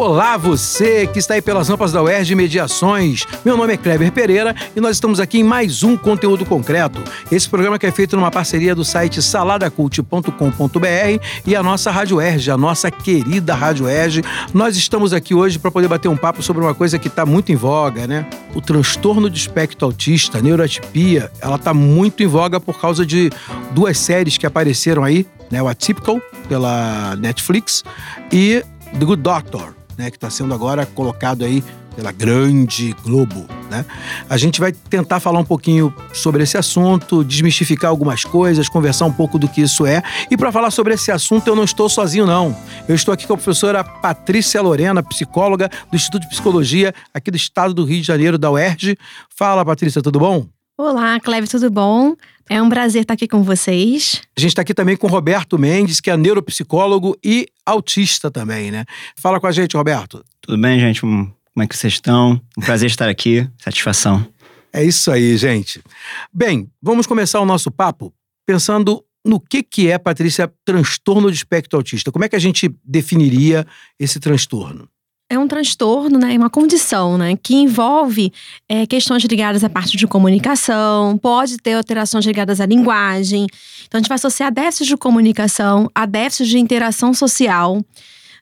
Olá, você que está aí pelas rampas da UERJ Mediações. Meu nome é Kleber Pereira e nós estamos aqui em mais um conteúdo concreto. Esse programa que é feito numa parceria do site saladacult.com.br e a nossa Rádio UERJ, a nossa querida Rádio UERJ. Nós estamos aqui hoje para poder bater um papo sobre uma coisa que está muito em voga, né? O transtorno de espectro autista, a neuroatipia, ela está muito em voga por causa de duas séries que apareceram aí, né? O Atypical, pela Netflix, e The Good Doctor, né, que está sendo agora colocado aí pela grande Globo. Né? A gente vai tentar falar um pouquinho sobre esse assunto, desmistificar algumas coisas, conversar um pouco do que isso é. E para falar sobre esse assunto, eu não estou sozinho, não. Eu estou aqui com a professora Patrícia Lorena, psicóloga do Instituto de Psicologia aqui do estado do Rio de Janeiro, da UERJ. Fala, Patrícia, tudo bom? Olá, Cleve, tudo bom? É um prazer estar aqui com vocês. A gente está aqui também com o Roberto Mendes, que é neuropsicólogo e autista também, né? Fala com a gente, Roberto. Tudo bem, gente? Como é que vocês estão? Um prazer estar aqui. Satisfação. É isso aí, gente. Bem, vamos começar o nosso papo pensando no que, que é, Patrícia, transtorno de espectro autista. Como é que a gente definiria esse transtorno? É um transtorno, né, uma condição, né, que envolve é, questões ligadas à parte de comunicação, pode ter alterações ligadas à linguagem. Então, a gente vai associar déficits de comunicação a déficits de interação social,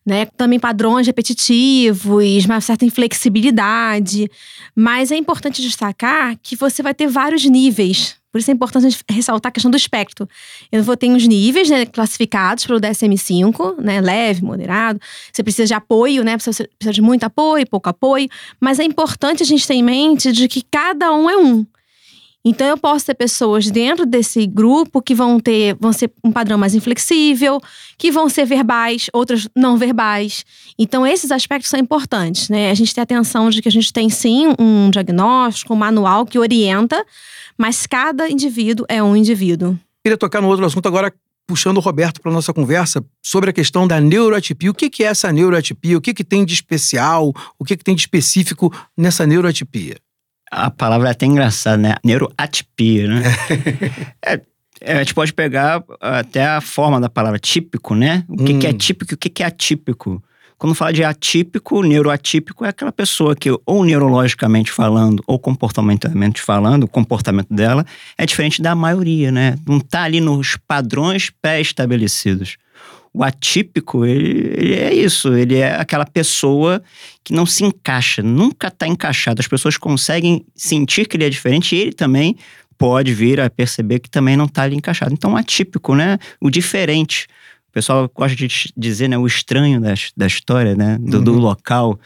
né, também padrões repetitivos, uma certa inflexibilidade. Mas é importante destacar que você vai ter vários níveis por isso é importante ressaltar a questão do espectro. Eu vou ter os níveis né, classificados pelo DSM-5, né, leve, moderado. Você precisa de apoio, né? Precisa de muito apoio, pouco apoio. Mas é importante a gente ter em mente de que cada um é um. Então eu posso ter pessoas dentro desse grupo que vão ter, vão ser um padrão mais inflexível, que vão ser verbais, outras não verbais. Então esses aspectos são importantes, né? A gente tem atenção de que a gente tem sim um diagnóstico, um manual que orienta, mas cada indivíduo é um indivíduo. Queria tocar no outro assunto agora, puxando o Roberto para nossa conversa sobre a questão da neuroatipia. O que, é essa neuroatipia? O que, tem de especial? O que tem de específico nessa neuroatipia? A palavra é até engraçada, né? Neuroatipia, né? é, é, a gente pode pegar até a forma da palavra típico, né? O que, hum. que é hum. típico e o que, que é atípico. Quando fala de atípico, neuroatípico é aquela pessoa que, ou neurologicamente falando, ou comportamentalmente falando, o comportamento dela é diferente da maioria, né? Não está ali nos padrões pré-estabelecidos. O atípico, ele, ele, é isso, ele é aquela pessoa que não se encaixa, nunca está encaixado. As pessoas conseguem sentir que ele é diferente e ele também pode vir a perceber que também não está ali encaixado. Então, atípico, né? O diferente pessoal gosta de dizer, né, o estranho da, da história, né, do, uhum. do local.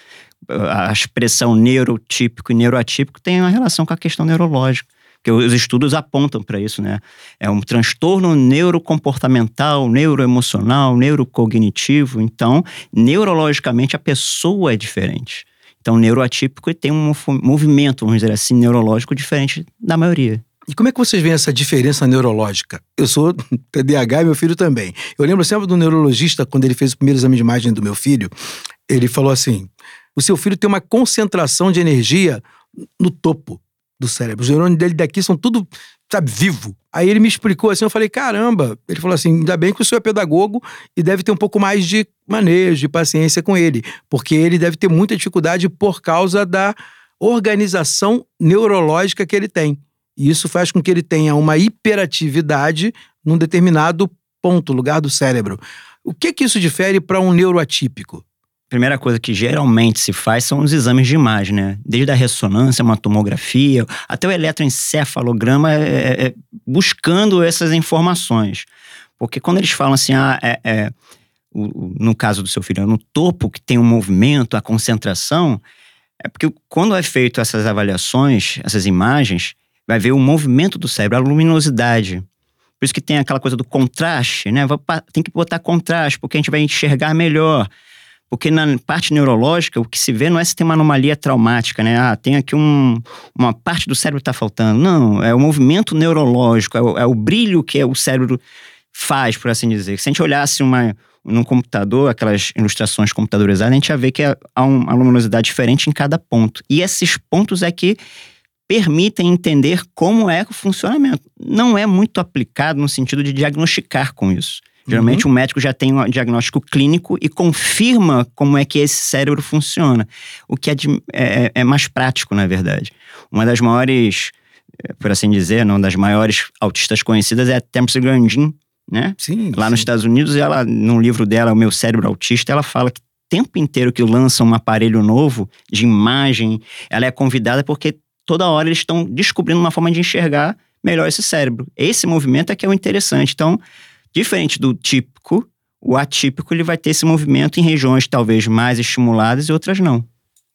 A expressão neurotípico e neuroatípico tem uma relação com a questão neurológica que os estudos apontam para isso, né? É um transtorno neurocomportamental, neuroemocional, neurocognitivo. Então, neurologicamente, a pessoa é diferente. Então, neuroatípico tem um movimento, vamos dizer assim, neurológico diferente da maioria. E como é que vocês veem essa diferença neurológica? Eu sou TDAH e meu filho também. Eu lembro sempre do neurologista, quando ele fez o primeiro exame de imagem do meu filho, ele falou assim: o seu filho tem uma concentração de energia no topo do cérebro. Os neurônios dele daqui são tudo, sabe, vivo. Aí ele me explicou assim, eu falei, caramba. Ele falou assim, ainda bem que o senhor é pedagogo e deve ter um pouco mais de manejo, de paciência com ele. Porque ele deve ter muita dificuldade por causa da organização neurológica que ele tem. E isso faz com que ele tenha uma hiperatividade num determinado ponto, lugar do cérebro. O que que isso difere para um neuroatípico? Primeira coisa que geralmente se faz são os exames de imagem, né? Desde a ressonância, uma tomografia, até o eletroencefalograma, é, é, é buscando essas informações. Porque quando eles falam assim, ah, é, é o, no caso do seu filho, é no topo que tem o um movimento, a concentração, é porque quando é feito essas avaliações, essas imagens, vai ver o movimento do cérebro, a luminosidade. Por isso que tem aquela coisa do contraste, né? Tem que botar contraste, porque a gente vai enxergar melhor. Porque na parte neurológica, o que se vê não é se tem uma anomalia traumática, né? Ah, tem aqui um, uma parte do cérebro está faltando. Não, é o movimento neurológico, é o, é o, brilho que o cérebro faz, por assim dizer. Se a gente olhasse uma, no computador, aquelas ilustrações computadorizadas, a gente já vê que há uma luminosidade diferente em cada ponto. E esses pontos é que permitem entender como é o funcionamento. Não é muito aplicado no sentido de diagnosticar com isso. Geralmente uhum. o médico já tem um diagnóstico clínico e confirma como é que esse cérebro funciona, o que é, de, é, é mais prático, na verdade. Uma das maiores, eh, por assim dizer, uma das maiores autistas conhecidas é a Tempsey Grandin, né? Sim. Lá sim. nos Estados Unidos, ela, num livro dela, O Meu Cérebro Autista, ela fala que o tempo inteiro que lança um aparelho novo de imagem, ela é convidada porque toda hora eles estão descobrindo uma forma de enxergar melhor esse cérebro. Esse movimento é que é o interessante. Então, diferente do típico, o atípico ele vai ter esse movimento em regiões talvez mais estimuladas e outras não.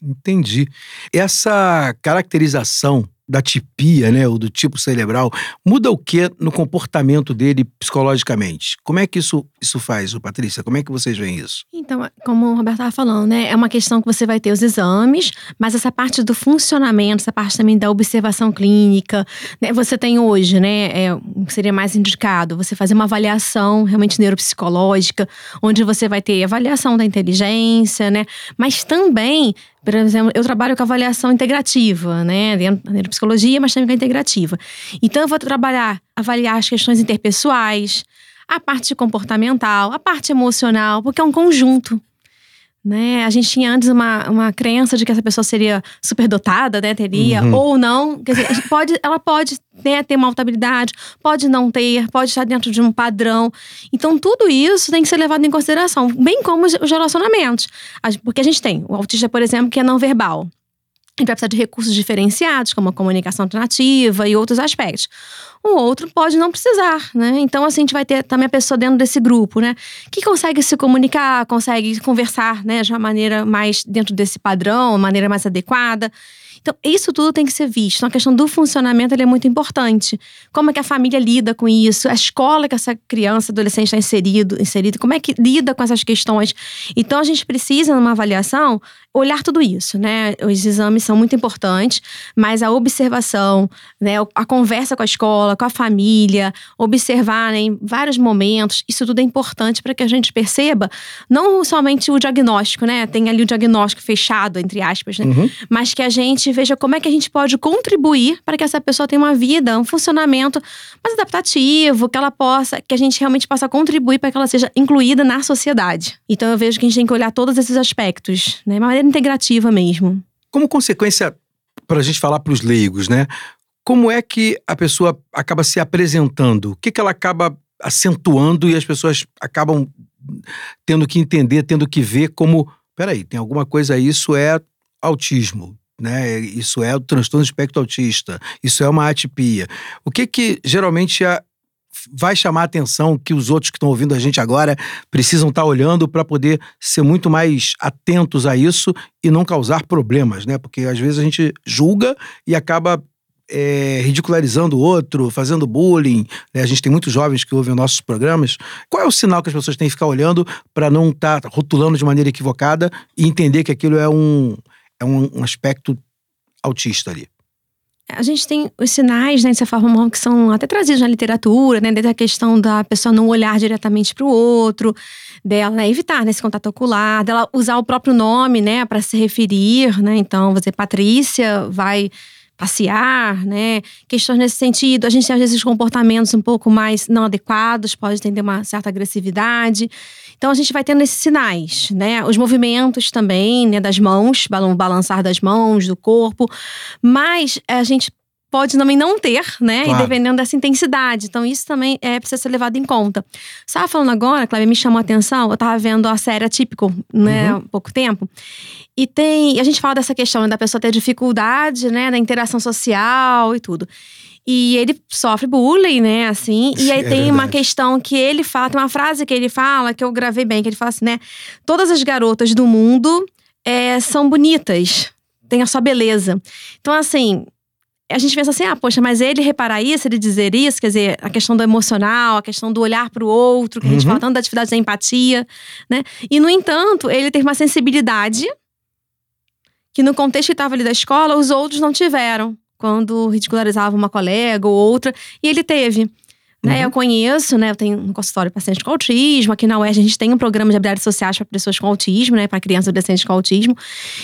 Entendi. Essa caracterização da tipia, né, ou do tipo cerebral, muda o que no comportamento dele psicologicamente? Como é que isso, isso faz, Patrícia? Como é que vocês veem isso? Então, como o Roberto estava falando, né, é uma questão que você vai ter os exames, mas essa parte do funcionamento, essa parte também da observação clínica, né, você tem hoje, né, é, seria mais indicado você fazer uma avaliação realmente neuropsicológica, onde você vai ter avaliação da inteligência, né, mas também por exemplo, eu trabalho com avaliação integrativa, né? Dentro da neuropsicologia, mas também com a integrativa. Então, eu vou trabalhar, avaliar as questões interpessoais, a parte comportamental, a parte emocional, porque é um conjunto. Né? A gente tinha antes uma, uma crença de que essa pessoa seria superdotada, né? Teria, uhum. ou não. Quer dizer, pode, ela pode né, ter uma habilidade, pode não ter, pode estar dentro de um padrão. Então, tudo isso tem que ser levado em consideração, bem como os relacionamentos. Porque a gente tem o autista, por exemplo, que é não verbal. A gente vai precisar de recursos diferenciados, como a comunicação alternativa e outros aspectos. O outro pode não precisar, né? Então, assim, a gente vai ter também a pessoa dentro desse grupo, né? Que consegue se comunicar, consegue conversar, né? De uma maneira mais dentro desse padrão, maneira mais adequada. Então, isso tudo tem que ser visto. Então, a questão do funcionamento é muito importante. Como é que a família lida com isso? A escola que essa criança, adolescente está inserido, inserido, como é que lida com essas questões? Então, a gente precisa, numa avaliação, olhar tudo isso, né? Os exames são muito importantes, mas a observação, né? A conversa com a escola, com a família, observar né, em vários momentos, isso tudo é importante para que a gente perceba não somente o diagnóstico, né? Tem ali o diagnóstico fechado, entre aspas, né? Uhum. Mas que a gente veja como é que a gente pode contribuir para que essa pessoa tenha uma vida, um funcionamento mais adaptativo, que ela possa, que a gente realmente possa contribuir para que ela seja incluída na sociedade. Então eu vejo que a gente tem que olhar todos esses aspectos, né? De maneira integrativa mesmo. Como consequência, para a gente falar para os leigos, né? Como é que a pessoa acaba se apresentando? O que, que ela acaba acentuando e as pessoas acabam tendo que entender, tendo que ver como, peraí, tem alguma coisa, isso é autismo né? Isso é o transtorno do espectro autista, isso é uma atipia. O que que geralmente a, vai chamar a atenção que os outros que estão ouvindo a gente agora precisam estar tá olhando para poder ser muito mais atentos a isso e não causar problemas, né? Porque às vezes a gente julga e acaba é, ridicularizando o outro, fazendo bullying. Né? A gente tem muitos jovens que ouvem nossos programas. Qual é o sinal que as pessoas têm que ficar olhando para não estar tá rotulando de maneira equivocada e entender que aquilo é um é um, um aspecto autista ali. A gente tem os sinais, né, dessa forma, que são até trazidos na literatura, né, desde a questão da pessoa não olhar diretamente para o outro, dela né, evitar né, esse contato ocular, dela usar o próprio nome, né, para se referir, né, então, você, Patrícia, vai passear, né? Questões nesse sentido. A gente tem, às vezes, comportamentos um pouco mais não adequados, pode ter uma certa agressividade. Então, a gente vai tendo esses sinais, né? Os movimentos também, né? Das mãos, balançar das mãos, do corpo. Mas a gente pode também não ter, né? Claro. E dependendo dessa intensidade. Então, isso também é, precisa ser levado em conta. Você estava falando agora, Cláudia, me chamou a atenção, eu estava vendo a série Atípico, né? Uhum. Há pouco tempo. E tem. A gente fala dessa questão né, da pessoa ter dificuldade, né? Da interação social e tudo. E ele sofre bullying, né, assim. E aí é tem verdade. uma questão que ele fala, tem uma frase que ele fala, que eu gravei bem, que ele fala assim, né? Todas as garotas do mundo é, são bonitas, têm a sua beleza. Então, assim, a gente pensa assim, ah, poxa, mas ele reparar isso, ele dizer isso, quer dizer, a questão do emocional, a questão do olhar para o outro, que a gente uhum. fala tanto da atividade da empatia, né? E, no entanto, ele teve uma sensibilidade que no contexto que estava ali da escola, os outros não tiveram. Quando ridicularizava uma colega ou outra, e ele teve. Né? Eu conheço, né? Eu tenho um consultório de pacientes com autismo. Aqui na UERJ a gente tem um programa de habilidades sociais para pessoas com autismo, né? Para crianças e adolescentes com autismo.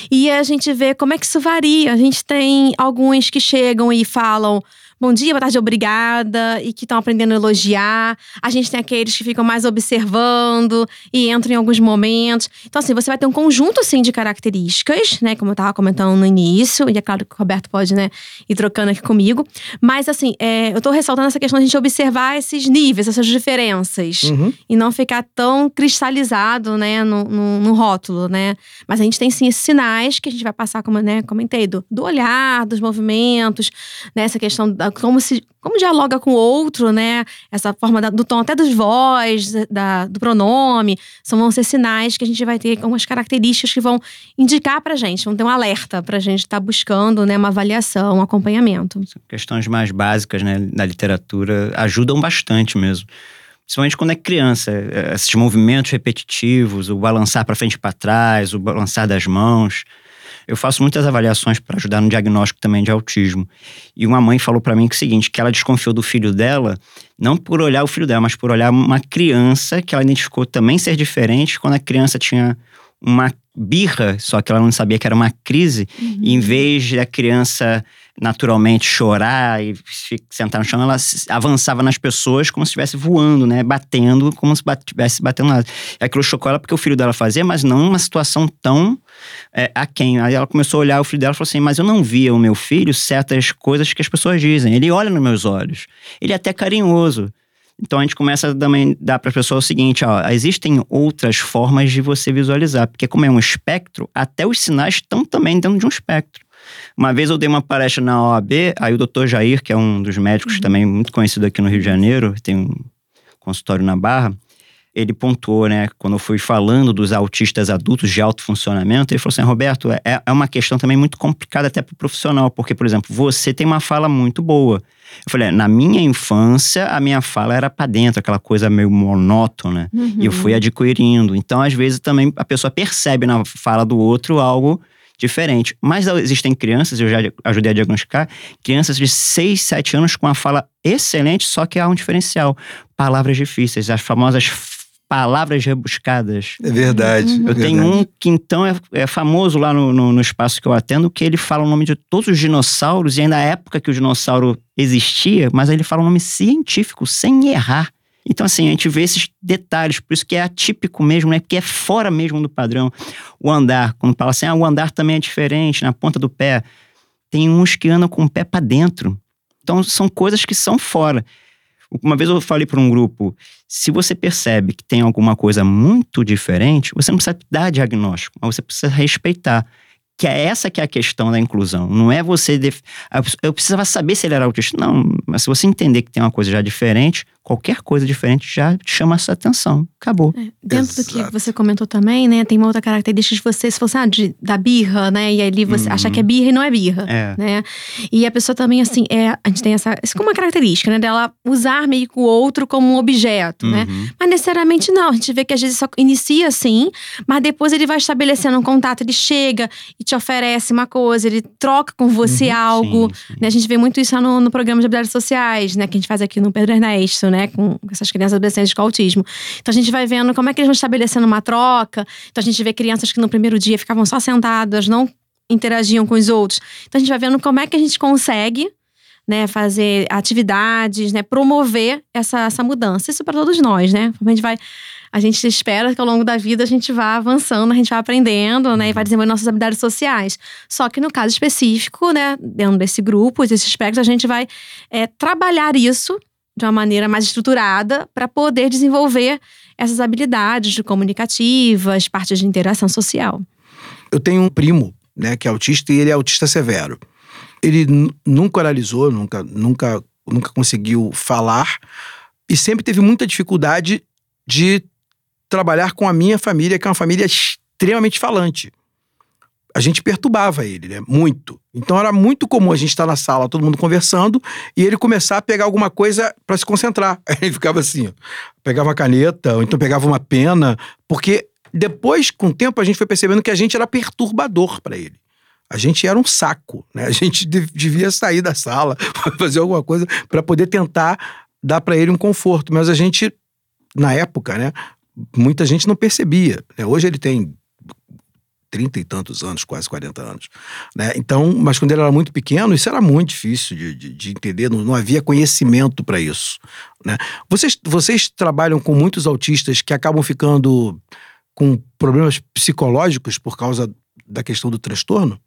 E a gente vê como é que isso varia. A gente tem alguns que chegam e falam bom dia, boa tarde, obrigada, e que estão aprendendo a elogiar. A gente tem aqueles que ficam mais observando e entram em alguns momentos. Então, assim, você vai ter um conjunto, assim, de características, né? Como eu estava comentando no início, e é claro que o Roberto pode, né, ir trocando aqui comigo. Mas, assim, é, eu estou ressaltando essa questão de a gente observar esses níveis, essas diferenças. Uhum. E não ficar tão cristalizado, né, no, no, no, rótulo, né? Mas a gente tem, sim, esses sinais que a gente vai passar, como né, comentei, do, do olhar, dos movimentos, né? Essa questão da como se como dialoga com o outro, né? Essa forma da, do tom até dos voz, da, do pronome, são vão ser sinais que a gente vai ter algumas características que vão indicar pra gente, vão ter um alerta pra gente estar tá buscando, né, uma avaliação, um acompanhamento. Questões mais básicas, né, da literatura ajudam bastante mesmo. Principalmente quando é criança, é, esses movimentos repetitivos, o balançar para frente e para trás, o balançar das mãos. Eu faço muitas avaliações para ajudar no diagnóstico também de autismo. E uma mãe falou para mim que é o seguinte, que ela desconfiou do filho dela, não por olhar o filho dela, mas por olhar uma criança que ela identificou também ser diferente quando a criança tinha uma birra, só que ela não sabia que era uma crise, uhum. e em vez da criança naturalmente chorar e sentar no chão, ela avançava nas pessoas como se estivesse voando, né? Batendo, como se estivesse batendo. E aquilo chocou ela porque o filho dela fazia, mas não uma situação tão é, aquém. Aí ela começou a olhar o filho dela e falou assim: Mas eu não via o meu filho certas coisas que as pessoas dizem. Ele olha nos meus olhos. Ele é até carinhoso. Então a gente começa a também dar para a pessoa o seguinte: ó, existem outras formas de você visualizar, porque como é um espectro, até os sinais estão também dentro de um espectro. Uma vez eu dei uma palestra na OAB, aí o doutor Jair, que é um dos médicos uhum. também muito conhecido aqui no Rio de Janeiro, tem um consultório na Barra, ele pontuou, né, quando eu fui falando dos autistas adultos de alto funcionamento, ele falou assim, Roberto, é, é uma questão também muito complicada até para o profissional, porque, por exemplo, você tem uma fala muito boa. Eu falei, é, na minha infância, a minha fala era para dentro, aquela coisa meio monótona, uhum. e eu fui adquirindo. Então, às vezes, também a pessoa percebe na fala do outro algo diferente. Mas existem crianças, eu já ajudei a diagnosticar, crianças de 6, 7 anos com a fala excelente, só que há um diferencial. Palavras difíceis, as famosas palavras rebuscadas. É verdade. Eu é tenho verdade. um que então é, é famoso lá no, no, no, espaço que eu atendo, que ele fala o nome de todos os dinossauros, e ainda na época que o dinossauro existia, mas ele fala o nome científico, sem errar. Então, assim, a gente vê esses detalhes, por isso que é atípico mesmo, né? Porque é fora mesmo do padrão. O andar, quando fala assim, ah, o andar também é diferente, na ponta do pé. Tem uns que andam com o pé para dentro. Então, são coisas que são fora. Uma vez eu falei para um grupo: se você percebe que tem alguma coisa muito diferente, você não precisa dar diagnóstico, mas você precisa respeitar que é essa que é a questão da inclusão. Não é você. Def... Eu precisava saber se ele era autista. Não, mas se você entender que tem uma coisa já diferente, qualquer coisa diferente já chama essa atenção. Acabou. É, dentro Exato. do que você comentou também, né? Tem uma outra característica de você, se fosse ah, de, da birra, né? E ali você uhum. acha que é birra e não é birra. É. Né? E a pessoa também, assim, é, a gente tem essa. Isso como uma característica, né? Dela usar meio que o outro como um objeto, né? uhum. né? Mas necessariamente não. A gente vê que às vezes só inicia assim, mas depois ele vai estabelecendo um contato, ele chega e te oferece uma coisa, ele troca com você uhum. algo. Sim, sim. Né? A gente vê muito isso no, no programa de habilidades sociais, né? Que a gente faz aqui no Pedro Ernesto, né? Com essas crianças adolescentes com autismo. Então a gente vai vendo como é que eles vão estabelecendo uma troca. Então a gente vê crianças que no primeiro dia ficavam só sentadas, não interagiam com os outros. Então a gente vai vendo como é que a gente consegue né, fazer atividades, né, promover essa, essa mudança. Isso para todos nós, né? A gente vai a gente espera que ao longo da vida a gente vá avançando, a gente vá aprendendo, né, e vai desenvolvendo nossas habilidades sociais. Só que no caso específico, né, dentro desse grupo, desse aspectos, a gente vai é, trabalhar isso de uma maneira mais estruturada para poder desenvolver essas habilidades de comunicativas, partes de interação social. Eu tenho um primo, né, que é autista e ele é autista severo. Ele nunca oralizou, nunca, nunca, nunca conseguiu falar e sempre teve muita dificuldade de trabalhar com a minha família, que é uma família extremamente falante a gente perturbava ele, né? Muito. Então era muito comum a gente estar na sala, todo mundo conversando, e ele começar a pegar alguma coisa para se concentrar. Aí ele ficava assim, ó, pegava uma caneta, ou então pegava uma pena, porque depois, com o tempo, a gente foi percebendo que a gente era perturbador para ele. A gente era um saco, né? A gente devia sair da sala, fazer alguma coisa para poder tentar dá para ele um conforto, mas a gente, na época, né, muita gente não percebia. Né? Hoje ele tem trinta e tantos anos, quase 40 anos. Né? Então, mas quando ele era muito pequeno, isso era muito difícil de, de, de entender, não, não, havia conhecimento para isso. Né? Vocês, vocês trabalham com muitos autistas que acabam ficando com problemas psicológicos por causa da questão do transtorno?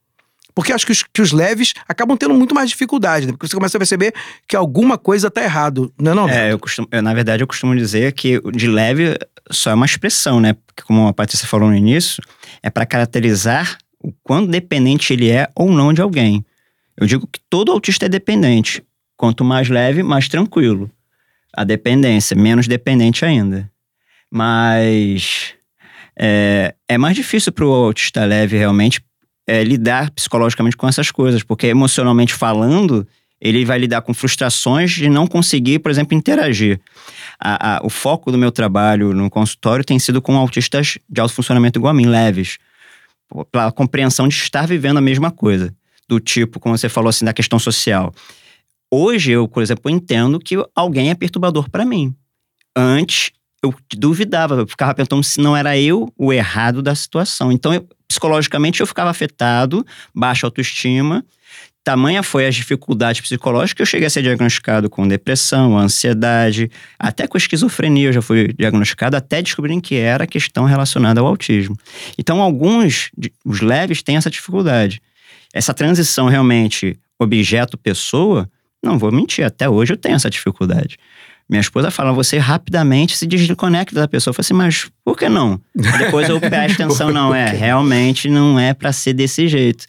Porque acho que os, que os leves acabam tendo muito mais dificuldade, né? Porque você começa a perceber que alguma coisa está errado, não é não? É, eu costumo, eu, na verdade eu costumo dizer que de leve só é uma expressão, né? Porque como a Patrícia falou no início, é para caracterizar o quão dependente ele é ou não de alguém. Eu digo que todo autista é dependente. Quanto mais leve, mais tranquilo. A dependência, menos dependente ainda. Mas é, é mais difícil para o autista leve realmente é, lidar psicologicamente com essas coisas, porque emocionalmente falando, ele vai lidar com frustrações de não conseguir, por exemplo, interagir. A, a, o foco do meu trabalho no consultório tem sido com autistas de alto funcionamento igual a mim, leves, pela compreensão de estar vivendo a mesma coisa, do tipo, como você falou assim, da questão social. Hoje, eu, por exemplo, entendo que alguém é perturbador para mim. Antes, eu duvidava, eu ficava perguntando se não era eu o errado da situação. Então, eu, psicologicamente, eu ficava afetado, baixa autoestima. Tamanha foi as dificuldades psicológicas que eu cheguei a ser diagnosticado com depressão, ansiedade, até com esquizofrenia eu já fui diagnosticado, até descobrirem que era questão relacionada ao autismo. Então, alguns, os leves, têm essa dificuldade. Essa transição realmente objeto-pessoa, não vou mentir, até hoje eu tenho essa dificuldade. Minha esposa fala, você rapidamente se desconecta da pessoa. Eu falei assim, mas por que não? depois eu presto atenção, não, é, realmente não é para ser desse jeito.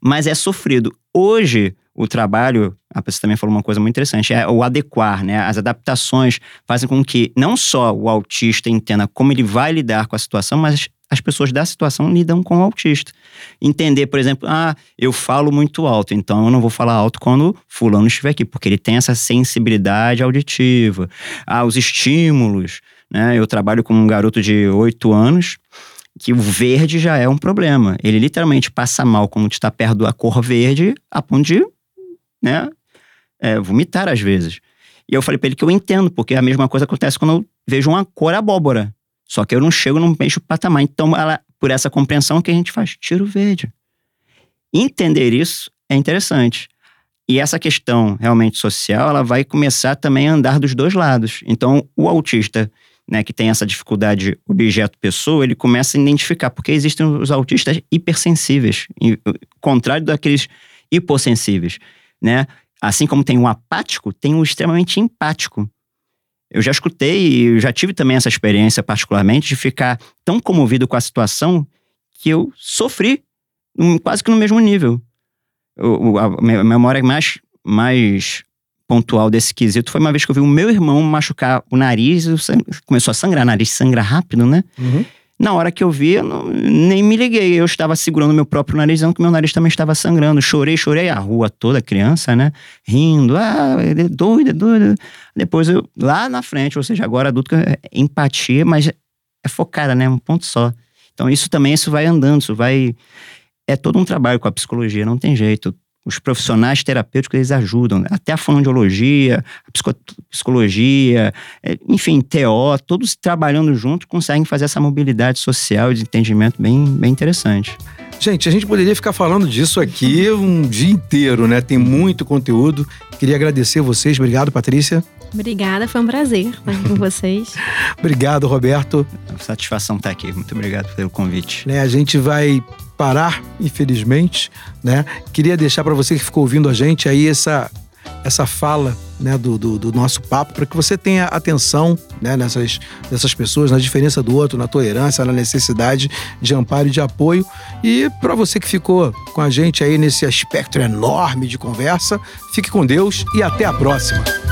Mas é sofrido. Hoje, o trabalho, a pessoa também falou uma coisa muito interessante, é o adequar, né? As adaptações fazem com que não só o autista entenda como ele vai lidar com a situação, mas as pessoas da situação lidam com o autista. Entender, por exemplo, ah, eu falo muito alto, então eu não vou falar alto quando fulano estiver aqui, porque ele tem essa sensibilidade auditiva. Ah, os estímulos, né? Eu trabalho com um garoto de 8 anos que o verde já é um problema. Ele literalmente passa mal quando está perto da cor verde, a ponto de, né, é, vomitar às vezes. E eu falei para ele que eu entendo, porque a mesma coisa acontece quando eu vejo uma cor abóbora. Só que eu não chego no mesmo patamar. Então, ela, por essa compreensão que a gente faz, tiro verde. Entender isso é interessante. E essa questão realmente social, ela vai começar também a andar dos dois lados. Então, o autista, né, que tem essa dificuldade objeto-pessoa, ele começa a identificar, porque existem os autistas hipersensíveis, contrário daqueles hipossensíveis, né? Assim como tem o apático, tem o extremamente empático. Eu já escutei e já tive também essa experiência, particularmente, de ficar tão comovido com a situação que eu sofri quase que no mesmo nível. O, a memória mais, mais pontual desse quesito foi uma vez que eu vi o meu irmão machucar o nariz, começou a sangrar, nariz sangra rápido, né? Uhum. Na hora que eu vi, eu não, nem me liguei. Eu estava segurando meu próprio nariz, que meu nariz também estava sangrando. Chorei, chorei. A rua toda, criança, né? Rindo. Ah, é doido, é doido. Depois, eu, lá na frente, ou seja, agora adulto, é empatia, mas é focada, né? Um ponto só. Então, isso também, isso vai andando, isso vai... É todo um trabalho com a psicologia, não tem jeito os profissionais terapêuticos eles ajudam, até a fonoaudiologia, a psicologia, é, enfim, TO, todos trabalhando junto conseguem fazer essa mobilidade social e de entendimento bem, bem interessante. Gente, a gente poderia ficar falando disso aqui um dia inteiro, né? Tem muito conteúdo. Queria agradecer vocês. Obrigado, Patrícia. Obrigada, foi um prazer estar aqui com vocês. obrigado, Roberto. Satisfação estar aqui. Muito obrigado pelo convite. Né, a gente vai parar, infelizmente, né? Queria deixar para você que ficou ouvindo a gente aí essa essa fala né, do, do, do, nosso papo para que você tenha atenção né, nessas, nessas pessoas, na diferença do outro, na tolerância, na necessidade de amparo e de apoio. E para você que ficou com a gente aí nesse aspecto enorme de conversa, fique com Deus e até a próxima.